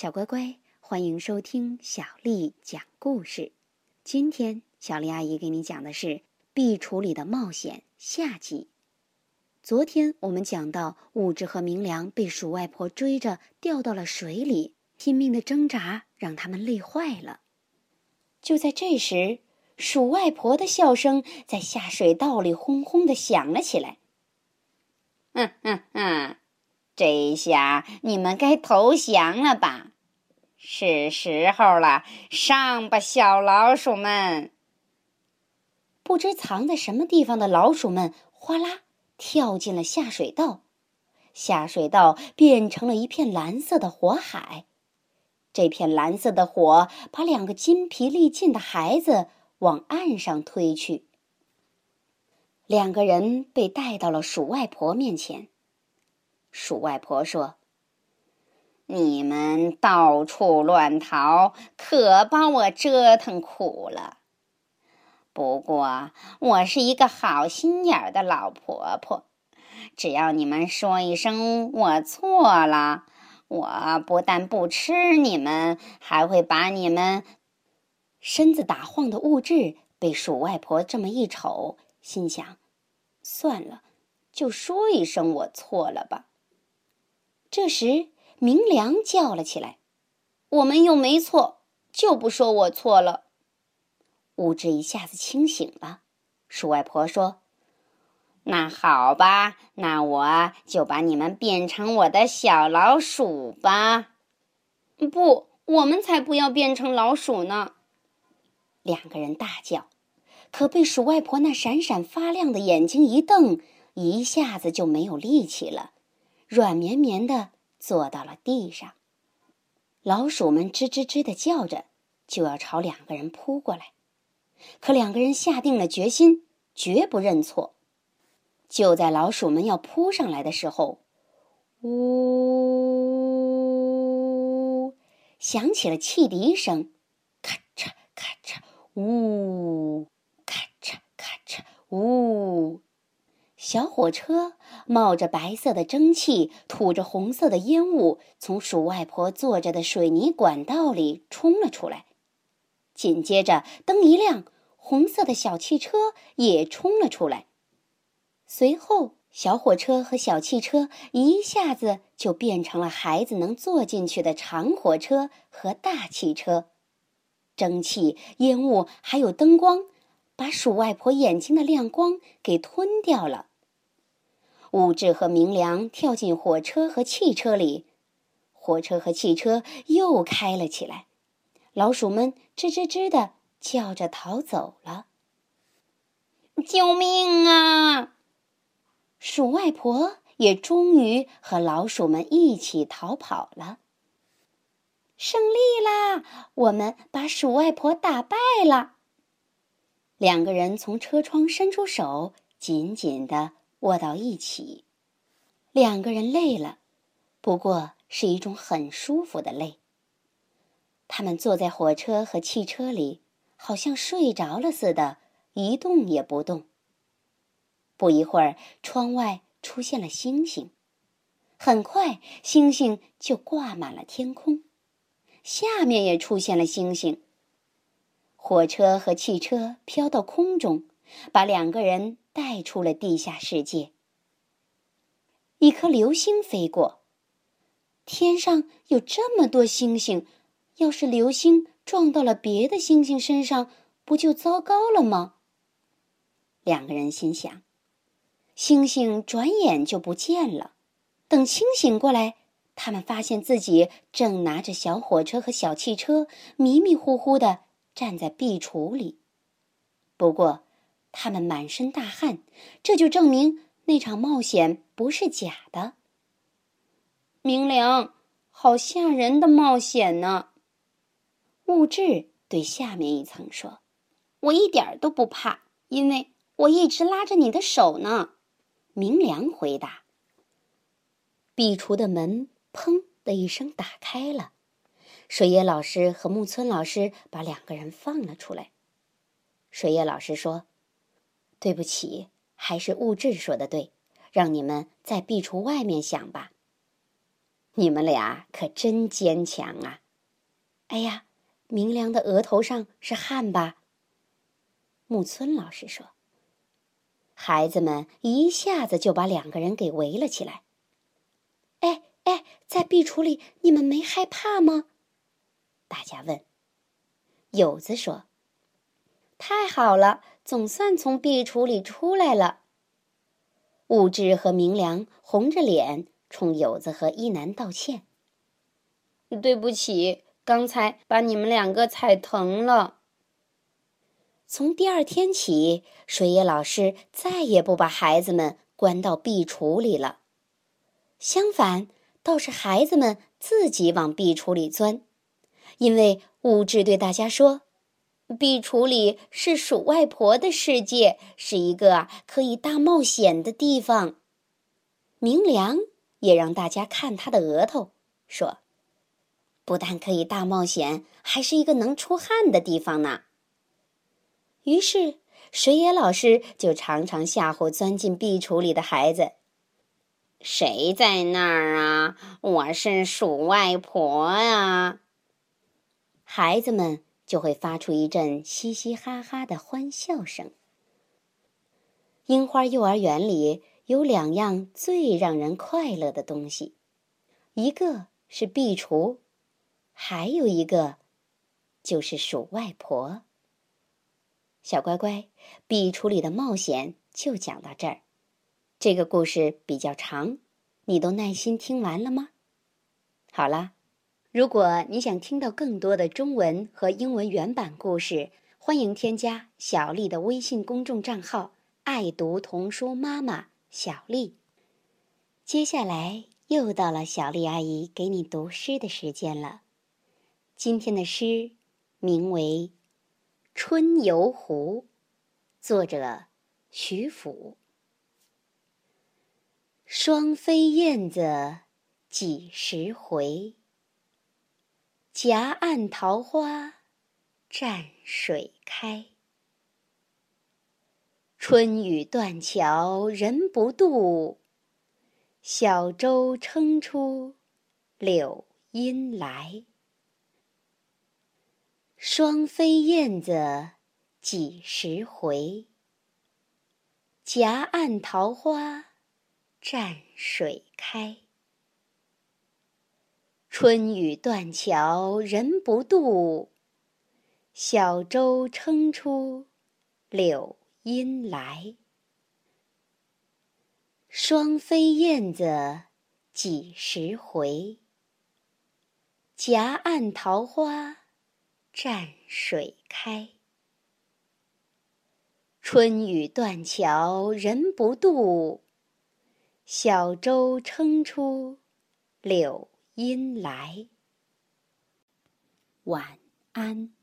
小乖乖，欢迎收听小丽讲故事。今天小丽阿姨给你讲的是《壁橱里的冒险》下集。昨天我们讲到，物质和明良被鼠外婆追着掉到了水里，拼命的挣扎让他们累坏了。就在这时，鼠外婆的笑声在下水道里轰轰的响了起来。哼哼哼！这下你们该投降了吧？是时候了，上吧，小老鼠们！不知藏在什么地方的老鼠们，哗啦跳进了下水道，下水道变成了一片蓝色的火海。这片蓝色的火把两个筋疲力尽的孩子往岸上推去。两个人被带到了鼠外婆面前。鼠外婆说：“你们到处乱逃，可把我折腾苦了。不过我是一个好心眼儿的老婆婆，只要你们说一声我错了，我不但不吃你们，还会把你们……”身子打晃的物质被鼠外婆这么一瞅，心想：“算了，就说一声我错了吧。”这时，明良叫了起来：“我们又没错，就不说我错了。”物质一下子清醒了。鼠外婆说：“那好吧，那我就把你们变成我的小老鼠吧。”“不，我们才不要变成老鼠呢！”两个人大叫，可被鼠外婆那闪闪发亮的眼睛一瞪，一下子就没有力气了。软绵绵的坐到了地上，老鼠们吱吱吱的叫着，就要朝两个人扑过来。可两个人下定了决心，绝不认错。就在老鼠们要扑上来的时候，呜，响起了汽笛声，咔嚓咔嚓，呜，咔嚓咔嚓，呜。小火车冒着白色的蒸汽，吐着红色的烟雾，从鼠外婆坐着的水泥管道里冲了出来。紧接着，灯一亮，红色的小汽车也冲了出来。随后，小火车和小汽车一下子就变成了孩子能坐进去的长火车和大汽车。蒸汽、烟雾还有灯光，把鼠外婆眼睛的亮光给吞掉了。物质和明良跳进火车和汽车里，火车和汽车又开了起来。老鼠们吱吱吱的叫着逃走了。救命啊！鼠外婆也终于和老鼠们一起逃跑了。胜利啦！我们把鼠外婆打败了。两个人从车窗伸出手，紧紧的。握到一起，两个人累了，不过是一种很舒服的累。他们坐在火车和汽车里，好像睡着了似的，一动也不动。不一会儿，窗外出现了星星，很快星星就挂满了天空，下面也出现了星星。火车和汽车飘到空中，把两个人。带出了地下世界。一颗流星飞过，天上有这么多星星，要是流星撞到了别的星星身上，不就糟糕了吗？两个人心想。星星转眼就不见了。等清醒过来，他们发现自己正拿着小火车和小汽车，迷迷糊糊的站在壁橱里。不过。他们满身大汗，这就证明那场冒险不是假的。明良，好吓人的冒险呢！物质对下面一层说：“我一点都不怕，因为我一直拉着你的手呢。”明良回答。壁橱的门“砰”的一声打开了，水野老师和木村老师把两个人放了出来。水野老师说。对不起，还是物质说的对，让你们在壁橱外面想吧。你们俩可真坚强啊！哎呀，明良的额头上是汗吧？木村老师说。孩子们一下子就把两个人给围了起来。哎哎，在壁橱里，你们没害怕吗？大家问。友子说：“太好了，总算从壁橱里出来了。”物质和明良红着脸冲友子和一男道歉：“对不起，刚才把你们两个踩疼了。”从第二天起，水野老师再也不把孩子们关到壁橱里了。相反，倒是孩子们自己往壁橱里钻，因为物质对大家说：“壁橱里是鼠外婆的世界，是一个可以大冒险的地方。”明良也让大家看他的额头，说：“不但可以大冒险，还是一个能出汗的地方呢。”于是，水野老师就常常吓唬钻进壁橱里的孩子：“谁在那儿啊？我是鼠外婆啊！”孩子们就会发出一阵嘻嘻哈哈的欢笑声。樱花幼儿园里有两样最让人快乐的东西，一个是壁橱，还有一个就是鼠外婆。小乖乖，壁橱里的冒险就讲到这儿。这个故事比较长，你都耐心听完了吗？好啦，如果你想听到更多的中文和英文原版故事，欢迎添加小丽的微信公众账号“爱读童书妈妈小丽”。接下来又到了小丽阿姨给你读诗的时间了。今天的诗名为。《春游湖》，作者徐甫。双飞燕子几时回？夹岸桃花蘸水开。春雨断桥人不渡，小舟撑出柳阴来。双飞燕子几时回？夹岸桃花蘸水开。春雨断桥人不渡，小舟撑出柳阴来。双飞燕子几时回？夹岸桃花。蘸水开，春雨断桥人不渡，小舟撑出柳阴来。晚安。